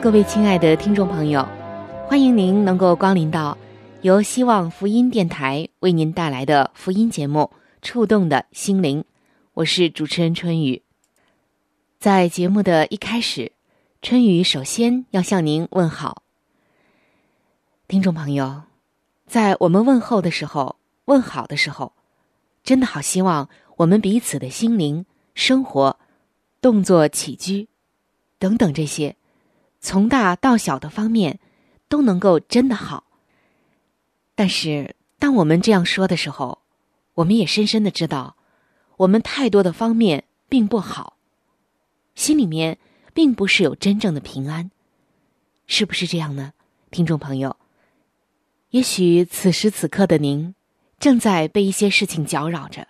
各位亲爱的听众朋友，欢迎您能够光临到由希望福音电台为您带来的福音节目。触动的心灵，我是主持人春雨。在节目的一开始，春雨首先要向您问好，听众朋友，在我们问候的时候、问好的时候，真的好希望我们彼此的心灵、生活、动作、起居等等这些，从大到小的方面都能够真的好。但是，当我们这样说的时候，我们也深深的知道，我们太多的方面并不好，心里面并不是有真正的平安，是不是这样呢，听众朋友？也许此时此刻的您正在被一些事情搅扰着，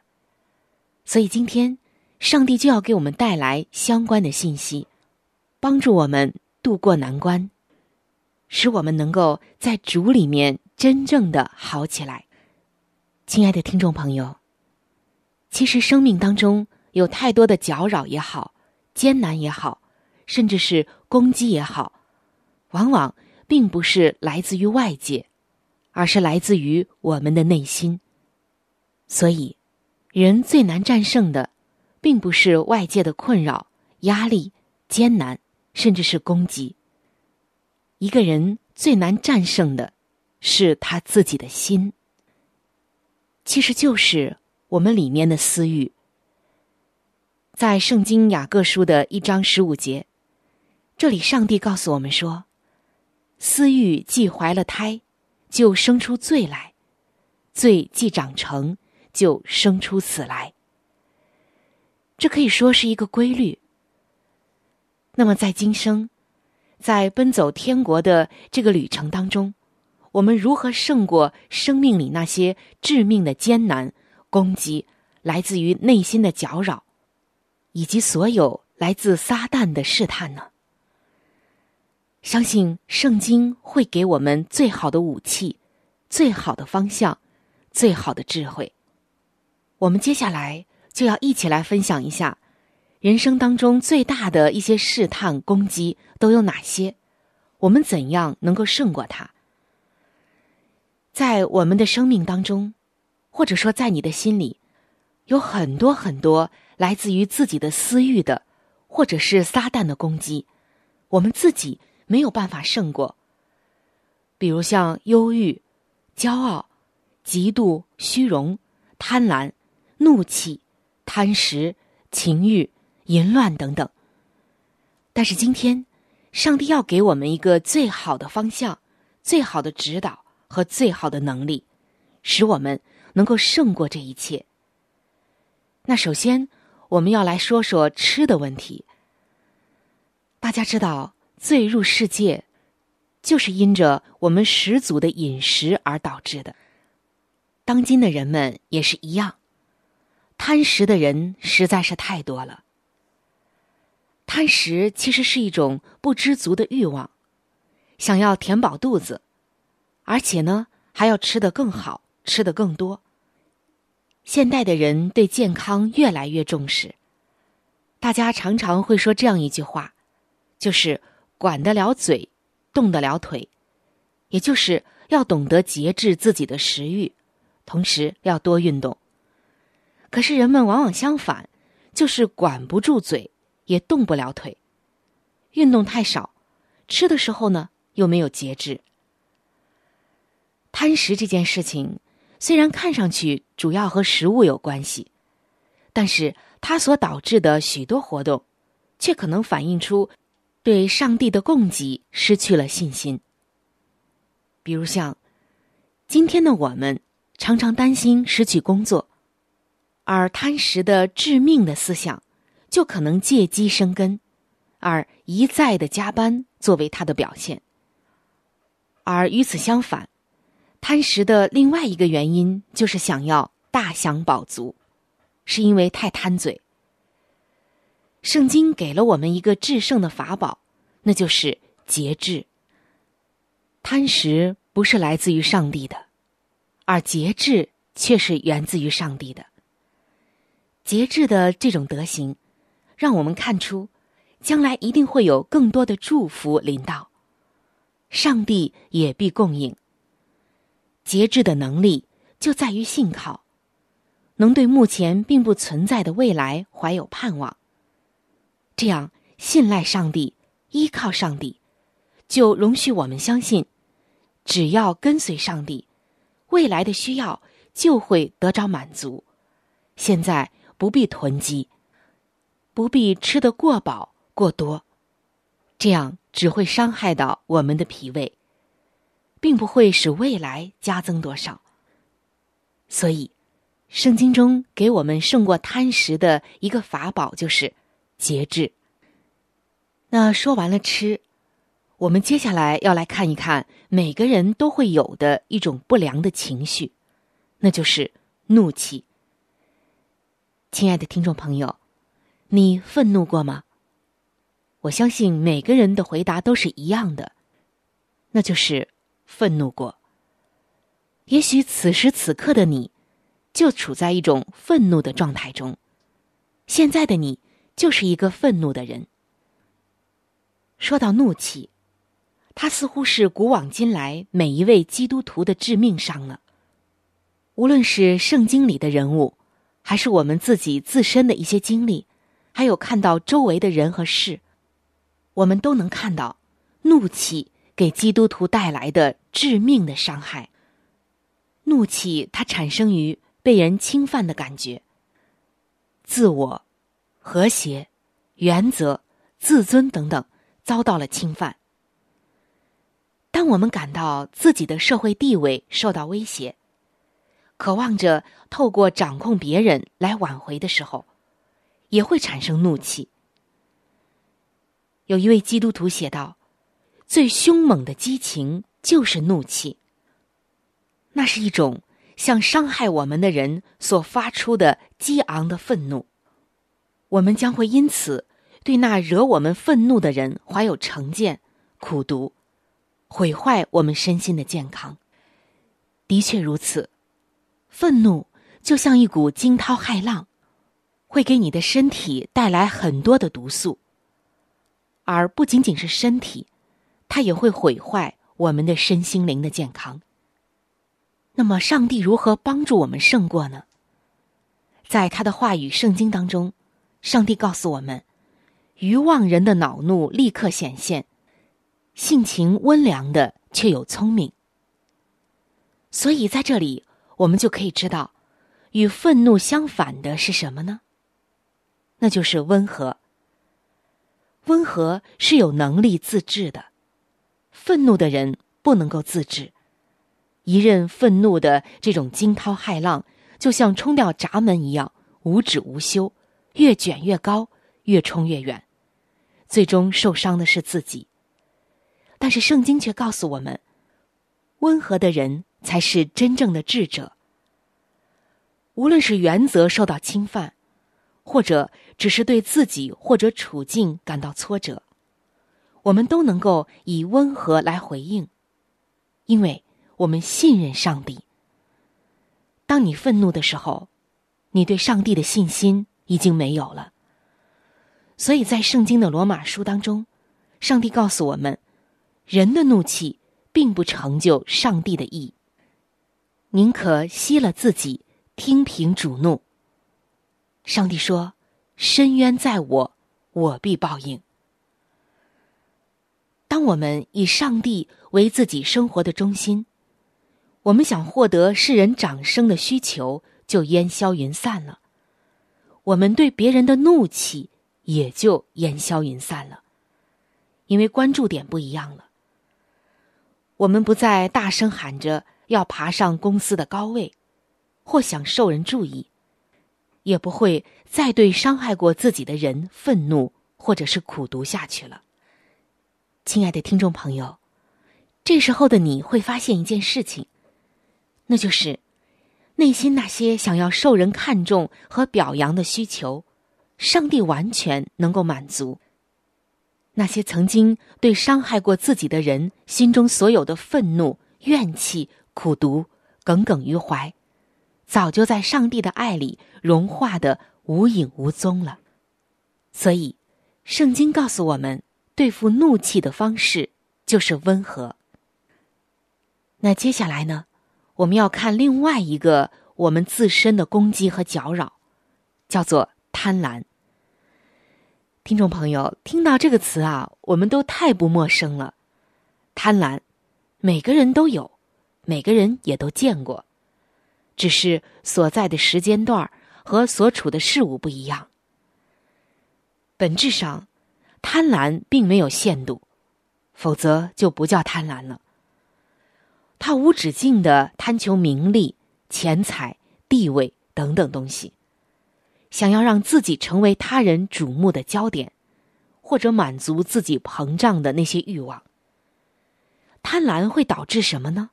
所以今天上帝就要给我们带来相关的信息，帮助我们渡过难关，使我们能够在主里面真正的好起来。亲爱的听众朋友，其实生命当中有太多的搅扰也好，艰难也好，甚至是攻击也好，往往并不是来自于外界，而是来自于我们的内心。所以，人最难战胜的，并不是外界的困扰、压力、艰难，甚至是攻击。一个人最难战胜的，是他自己的心。其实就是我们里面的私欲。在圣经雅各书的一章十五节，这里上帝告诉我们说：“私欲既怀了胎，就生出罪来；罪既长成，就生出死来。”这可以说是一个规律。那么，在今生，在奔走天国的这个旅程当中，我们如何胜过生命里那些致命的艰难攻击，来自于内心的搅扰，以及所有来自撒旦的试探呢？相信圣经会给我们最好的武器、最好的方向、最好的智慧。我们接下来就要一起来分享一下，人生当中最大的一些试探攻击都有哪些，我们怎样能够胜过它？在我们的生命当中，或者说在你的心里，有很多很多来自于自己的私欲的，或者是撒旦的攻击，我们自己没有办法胜过。比如像忧郁、骄傲、嫉妒、虚荣、贪婪、怒气、贪食、情欲、淫乱等等。但是今天，上帝要给我们一个最好的方向，最好的指导。和最好的能力，使我们能够胜过这一切。那首先，我们要来说说吃的问题。大家知道，罪入世界，就是因着我们十足的饮食而导致的。当今的人们也是一样，贪食的人实在是太多了。贪食其实是一种不知足的欲望，想要填饱肚子。而且呢，还要吃得更好，吃得更多。现代的人对健康越来越重视，大家常常会说这样一句话，就是“管得了嘴，动得了腿”，也就是要懂得节制自己的食欲，同时要多运动。可是人们往往相反，就是管不住嘴，也动不了腿，运动太少，吃的时候呢，又没有节制。贪食这件事情，虽然看上去主要和食物有关系，但是它所导致的许多活动，却可能反映出对上帝的供给失去了信心。比如像今天的我们，常常担心失去工作，而贪食的致命的思想，就可能借机生根，而一再的加班作为他的表现。而与此相反。贪食的另外一个原因就是想要大享饱足，是因为太贪嘴。圣经给了我们一个制胜的法宝，那就是节制。贪食不是来自于上帝的，而节制却是源自于上帝的。节制的这种德行，让我们看出，将来一定会有更多的祝福临到，上帝也必供应。节制的能力就在于信靠，能对目前并不存在的未来怀有盼望。这样信赖上帝、依靠上帝，就容许我们相信，只要跟随上帝，未来的需要就会得着满足。现在不必囤积，不必吃得过饱过多，这样只会伤害到我们的脾胃。并不会使未来加增多少，所以，圣经中给我们胜过贪食的一个法宝就是节制。那说完了吃，我们接下来要来看一看每个人都会有的一种不良的情绪，那就是怒气。亲爱的听众朋友，你愤怒过吗？我相信每个人的回答都是一样的，那就是。愤怒过，也许此时此刻的你，就处在一种愤怒的状态中。现在的你就是一个愤怒的人。说到怒气，它似乎是古往今来每一位基督徒的致命伤了。无论是圣经里的人物，还是我们自己自身的一些经历，还有看到周围的人和事，我们都能看到怒气。给基督徒带来的致命的伤害。怒气，它产生于被人侵犯的感觉。自我、和谐、原则、自尊等等遭到了侵犯。当我们感到自己的社会地位受到威胁，渴望着透过掌控别人来挽回的时候，也会产生怒气。有一位基督徒写道。最凶猛的激情就是怒气。那是一种向伤害我们的人所发出的激昂的愤怒。我们将会因此对那惹我们愤怒的人怀有成见、苦毒，毁坏我们身心的健康。的确如此，愤怒就像一股惊涛骇浪，会给你的身体带来很多的毒素，而不仅仅是身体。它也会毁坏我们的身心灵的健康。那么，上帝如何帮助我们胜过呢？在他的话语《圣经》当中，上帝告诉我们：愚妄人的恼怒立刻显现，性情温良的却有聪明。所以，在这里我们就可以知道，与愤怒相反的是什么呢？那就是温和。温和是有能力自制的。愤怒的人不能够自制，一任愤怒的这种惊涛骇浪，就像冲掉闸门一样，无止无休，越卷越高，越冲越远，最终受伤的是自己。但是圣经却告诉我们，温和的人才是真正的智者。无论是原则受到侵犯，或者只是对自己或者处境感到挫折。我们都能够以温和来回应，因为我们信任上帝。当你愤怒的时候，你对上帝的信心已经没有了。所以在圣经的罗马书当中，上帝告诉我们，人的怒气并不成就上帝的意，宁可息了自己，听凭主怒。上帝说：“深渊在我，我必报应。”当我们以上帝为自己生活的中心，我们想获得世人掌声的需求就烟消云散了，我们对别人的怒气也就烟消云散了，因为关注点不一样了。我们不再大声喊着要爬上公司的高位，或想受人注意，也不会再对伤害过自己的人愤怒或者是苦读下去了。亲爱的听众朋友，这时候的你会发现一件事情，那就是内心那些想要受人看重和表扬的需求，上帝完全能够满足。那些曾经对伤害过自己的人心中所有的愤怒、怨气、苦读、耿耿于怀，早就在上帝的爱里融化的无影无踪了。所以，圣经告诉我们。对付怒气的方式就是温和。那接下来呢？我们要看另外一个我们自身的攻击和搅扰，叫做贪婪。听众朋友，听到这个词啊，我们都太不陌生了。贪婪，每个人都有，每个人也都见过，只是所在的时间段和所处的事物不一样。本质上。贪婪并没有限度，否则就不叫贪婪了。他无止境的贪求名利、钱财、地位等等东西，想要让自己成为他人瞩目的焦点，或者满足自己膨胀的那些欲望。贪婪会导致什么呢？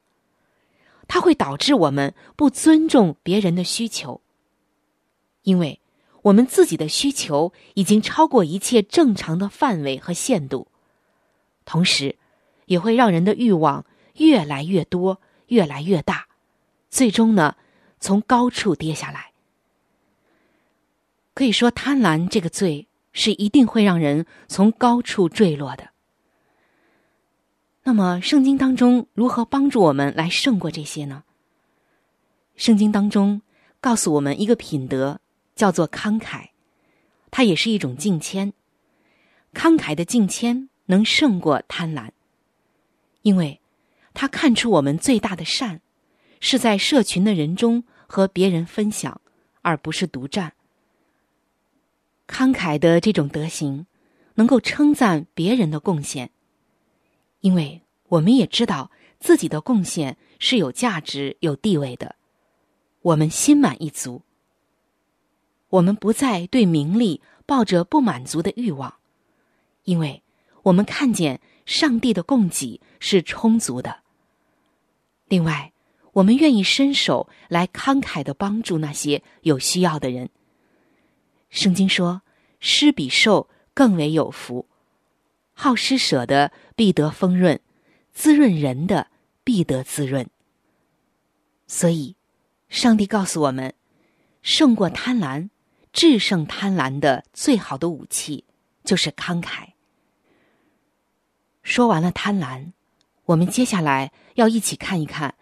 它会导致我们不尊重别人的需求，因为。我们自己的需求已经超过一切正常的范围和限度，同时，也会让人的欲望越来越多、越来越大，最终呢，从高处跌下来。可以说，贪婪这个罪是一定会让人从高处坠落的。那么，圣经当中如何帮助我们来胜过这些呢？圣经当中告诉我们一个品德。叫做慷慨，它也是一种敬谦。慷慨的敬谦能胜过贪婪，因为他看出我们最大的善是在社群的人中和别人分享，而不是独占。慷慨的这种德行，能够称赞别人的贡献，因为我们也知道自己的贡献是有价值、有地位的，我们心满意足。我们不再对名利抱着不满足的欲望，因为我们看见上帝的供给是充足的。另外，我们愿意伸手来慷慨的帮助那些有需要的人。圣经说：“施比受更为有福，好施舍的必得丰润，滋润人的必得滋润。”所以，上帝告诉我们，胜过贪婪。制胜贪婪的最好的武器就是慷慨。说完了贪婪，我们接下来要一起看一看，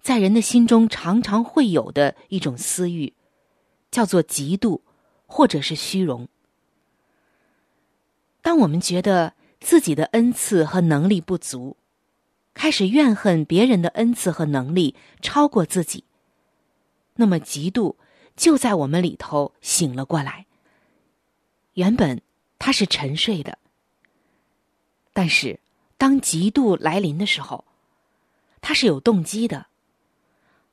在人的心中常常会有的一种私欲，叫做嫉妒或者是虚荣。当我们觉得自己的恩赐和能力不足，开始怨恨别人的恩赐和能力超过自己，那么嫉妒。就在我们里头醒了过来。原本他是沉睡的，但是当嫉妒来临的时候，他是有动机的。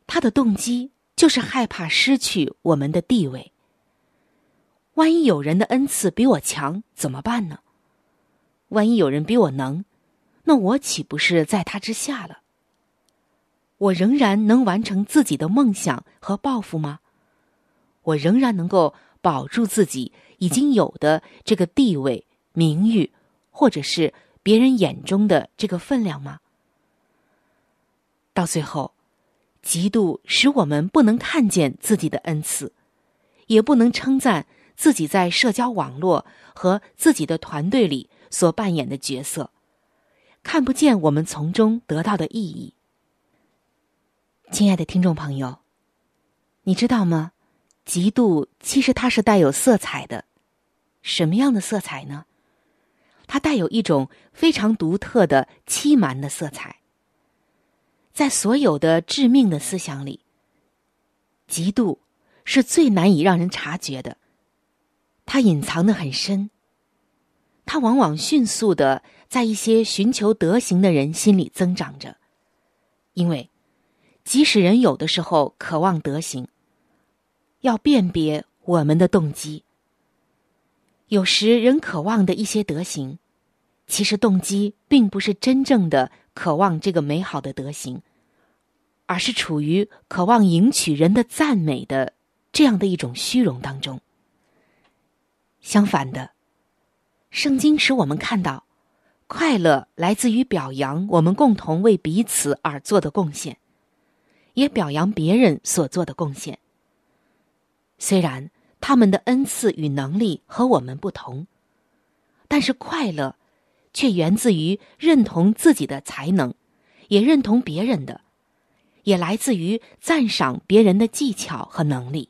他的动机就是害怕失去我们的地位。万一有人的恩赐比我强怎么办呢？万一有人比我能，那我岂不是在他之下了？我仍然能完成自己的梦想和抱负吗？我仍然能够保住自己已经有的这个地位、名誉，或者是别人眼中的这个分量吗？到最后，嫉妒使我们不能看见自己的恩赐，也不能称赞自己在社交网络和自己的团队里所扮演的角色，看不见我们从中得到的意义。亲爱的听众朋友，你知道吗？嫉妒其实它是带有色彩的，什么样的色彩呢？它带有一种非常独特的欺瞒的色彩。在所有的致命的思想里，嫉妒是最难以让人察觉的。它隐藏的很深，它往往迅速的在一些寻求德行的人心里增长着，因为即使人有的时候渴望德行，要辨别我们的动机。有时人渴望的一些德行，其实动机并不是真正的渴望这个美好的德行，而是处于渴望赢取人的赞美的这样的一种虚荣当中。相反的，圣经使我们看到，快乐来自于表扬我们共同为彼此而做的贡献，也表扬别人所做的贡献。虽然。他们的恩赐与能力和我们不同，但是快乐却源自于认同自己的才能，也认同别人的，也来自于赞赏别人的技巧和能力。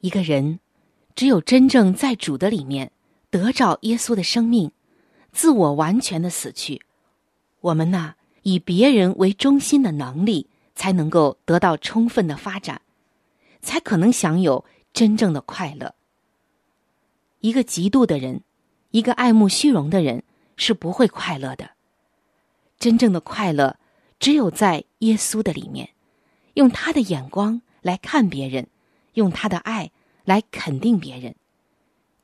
一个人只有真正在主的里面得着耶稣的生命，自我完全的死去，我们那以别人为中心的能力才能够得到充分的发展，才可能享有。真正的快乐。一个嫉妒的人，一个爱慕虚荣的人，是不会快乐的。真正的快乐，只有在耶稣的里面，用他的眼光来看别人，用他的爱来肯定别人，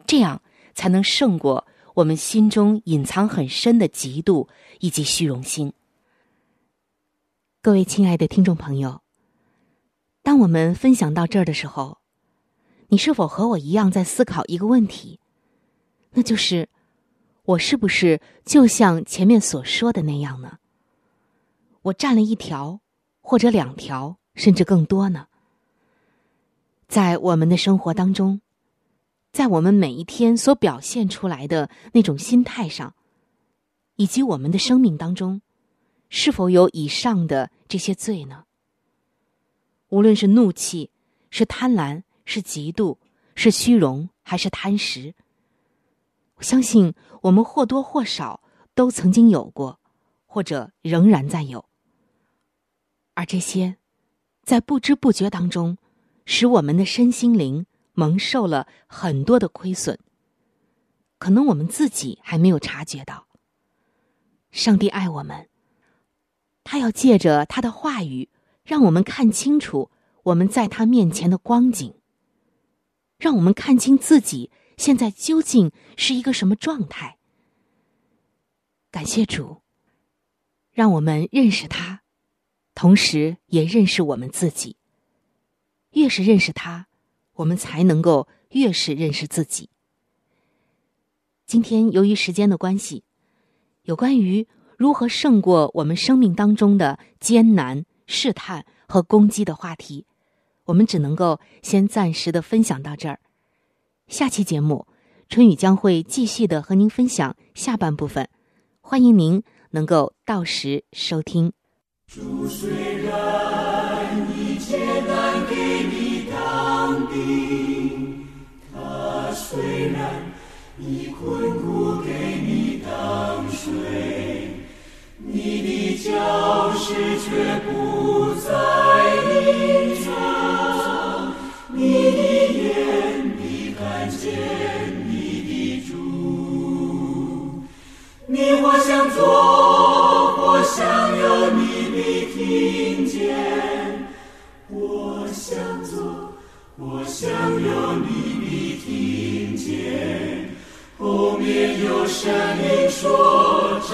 这样才能胜过我们心中隐藏很深的嫉妒以及虚荣心。各位亲爱的听众朋友，当我们分享到这儿的时候。你是否和我一样在思考一个问题？那就是，我是不是就像前面所说的那样呢？我占了一条，或者两条，甚至更多呢？在我们的生活当中，在我们每一天所表现出来的那种心态上，以及我们的生命当中，是否有以上的这些罪呢？无论是怒气，是贪婪。是嫉妒，是虚荣，还是贪食？我相信我们或多或少都曾经有过，或者仍然在有。而这些，在不知不觉当中，使我们的身心灵蒙受了很多的亏损。可能我们自己还没有察觉到。上帝爱我们，他要借着他的话语，让我们看清楚我们在他面前的光景。让我们看清自己现在究竟是一个什么状态。感谢主，让我们认识他，同时也认识我们自己。越是认识他，我们才能够越是认识自己。今天由于时间的关系，有关于如何胜过我们生命当中的艰难、试探和攻击的话题。我们只能够先暂时的分享到这儿，下期节目春雨将会继续的和您分享下半部分，欢迎您能够到时收听。主虽然一切难给你虽然你困苦给你当水，你的教室却不在你这。你的眼你看见你的主，你或想做，或想有，你必听见；我想要，你听见。后面有声音说：“这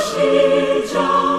是张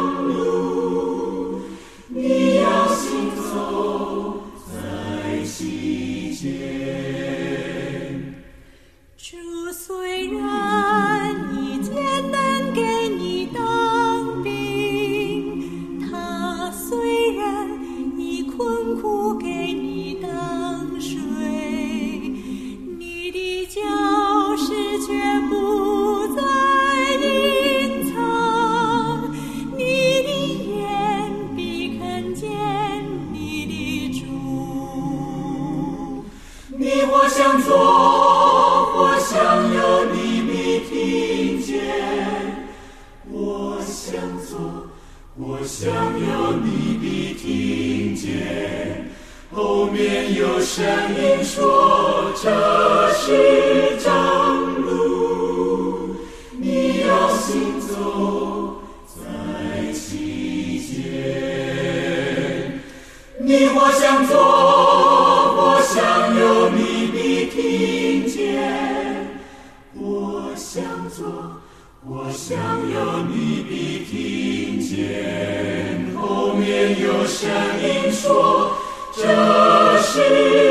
我向左，我向右，你必听见；我向左，我向右，你必听见。后面有声音说：“这是正路，你要行走在其间。”你我向左，我向右。我想要你的听见，后面有声音说这是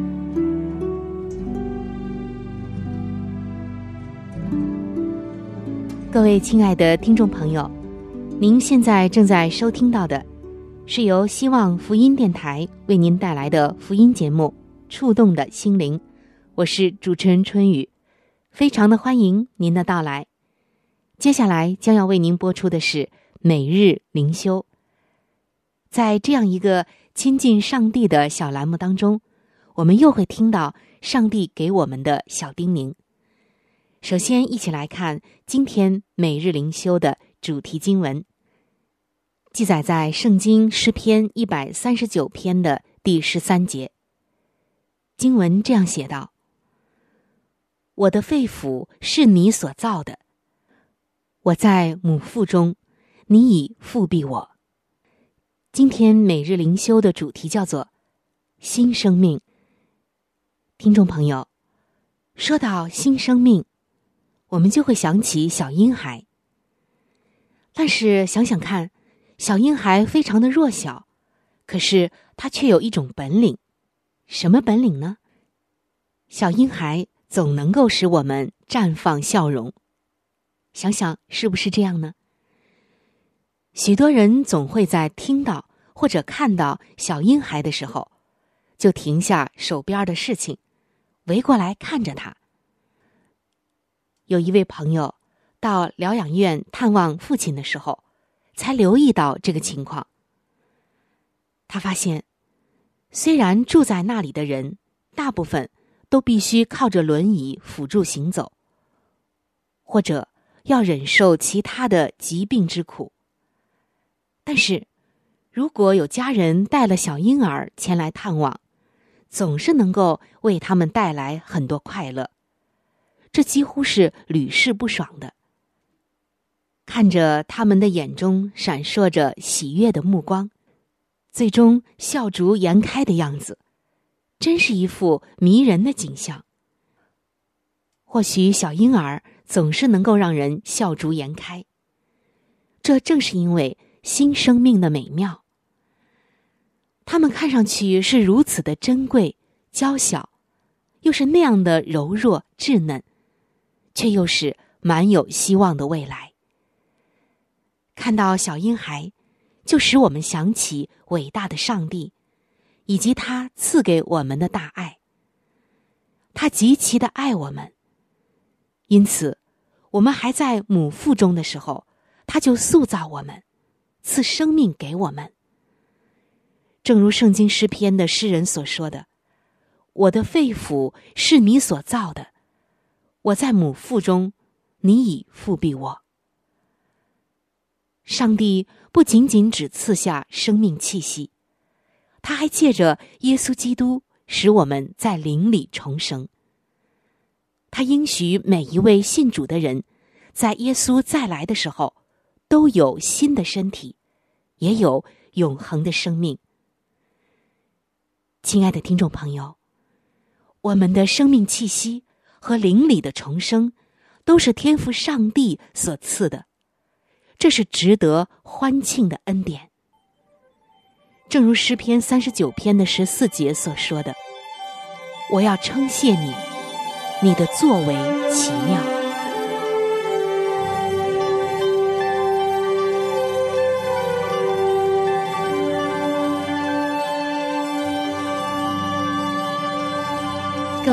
各位亲爱的听众朋友，您现在正在收听到的，是由希望福音电台为您带来的福音节目《触动的心灵》，我是主持人春雨，非常的欢迎您的到来。接下来将要为您播出的是每日灵修，在这样一个亲近上帝的小栏目当中，我们又会听到上帝给我们的小叮咛。首先，一起来看今天每日灵修的主题经文，记载在《圣经诗篇》一百三十九篇的第十三节。经文这样写道：“我的肺腑是你所造的，我在母腹中，你已复庇我。”今天每日灵修的主题叫做“新生命”。听众朋友，说到新生命。我们就会想起小婴孩，但是想想看，小婴孩非常的弱小，可是他却有一种本领，什么本领呢？小婴孩总能够使我们绽放笑容，想想是不是这样呢？许多人总会在听到或者看到小婴孩的时候，就停下手边的事情，围过来看着他。有一位朋友到疗养院探望父亲的时候，才留意到这个情况。他发现，虽然住在那里的人大部分都必须靠着轮椅辅助行走，或者要忍受其他的疾病之苦，但是如果有家人带了小婴儿前来探望，总是能够为他们带来很多快乐。这几乎是屡试不爽的。看着他们的眼中闪烁着喜悦的目光，最终笑逐颜开的样子，真是一副迷人的景象。或许小婴儿总是能够让人笑逐颜开，这正是因为新生命的美妙。他们看上去是如此的珍贵、娇小，又是那样的柔弱、稚嫩。却又是满有希望的未来。看到小婴孩，就使我们想起伟大的上帝，以及他赐给我们的大爱。他极其的爱我们，因此，我们还在母腹中的时候，他就塑造我们，赐生命给我们。正如圣经诗篇的诗人所说的：“我的肺腑是你所造的。”我在母腹中，你已复庇我。上帝不仅仅只赐下生命气息，他还借着耶稣基督使我们在灵里重生。他应许每一位信主的人，在耶稣再来的时候，都有新的身体，也有永恒的生命。亲爱的听众朋友，我们的生命气息和灵里的重生，都是天赋上帝所赐的，这是值得欢庆的恩典。正如诗篇三十九篇的十四节所说的：“我要称谢你，你的作为奇妙。”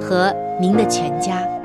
和您的全家。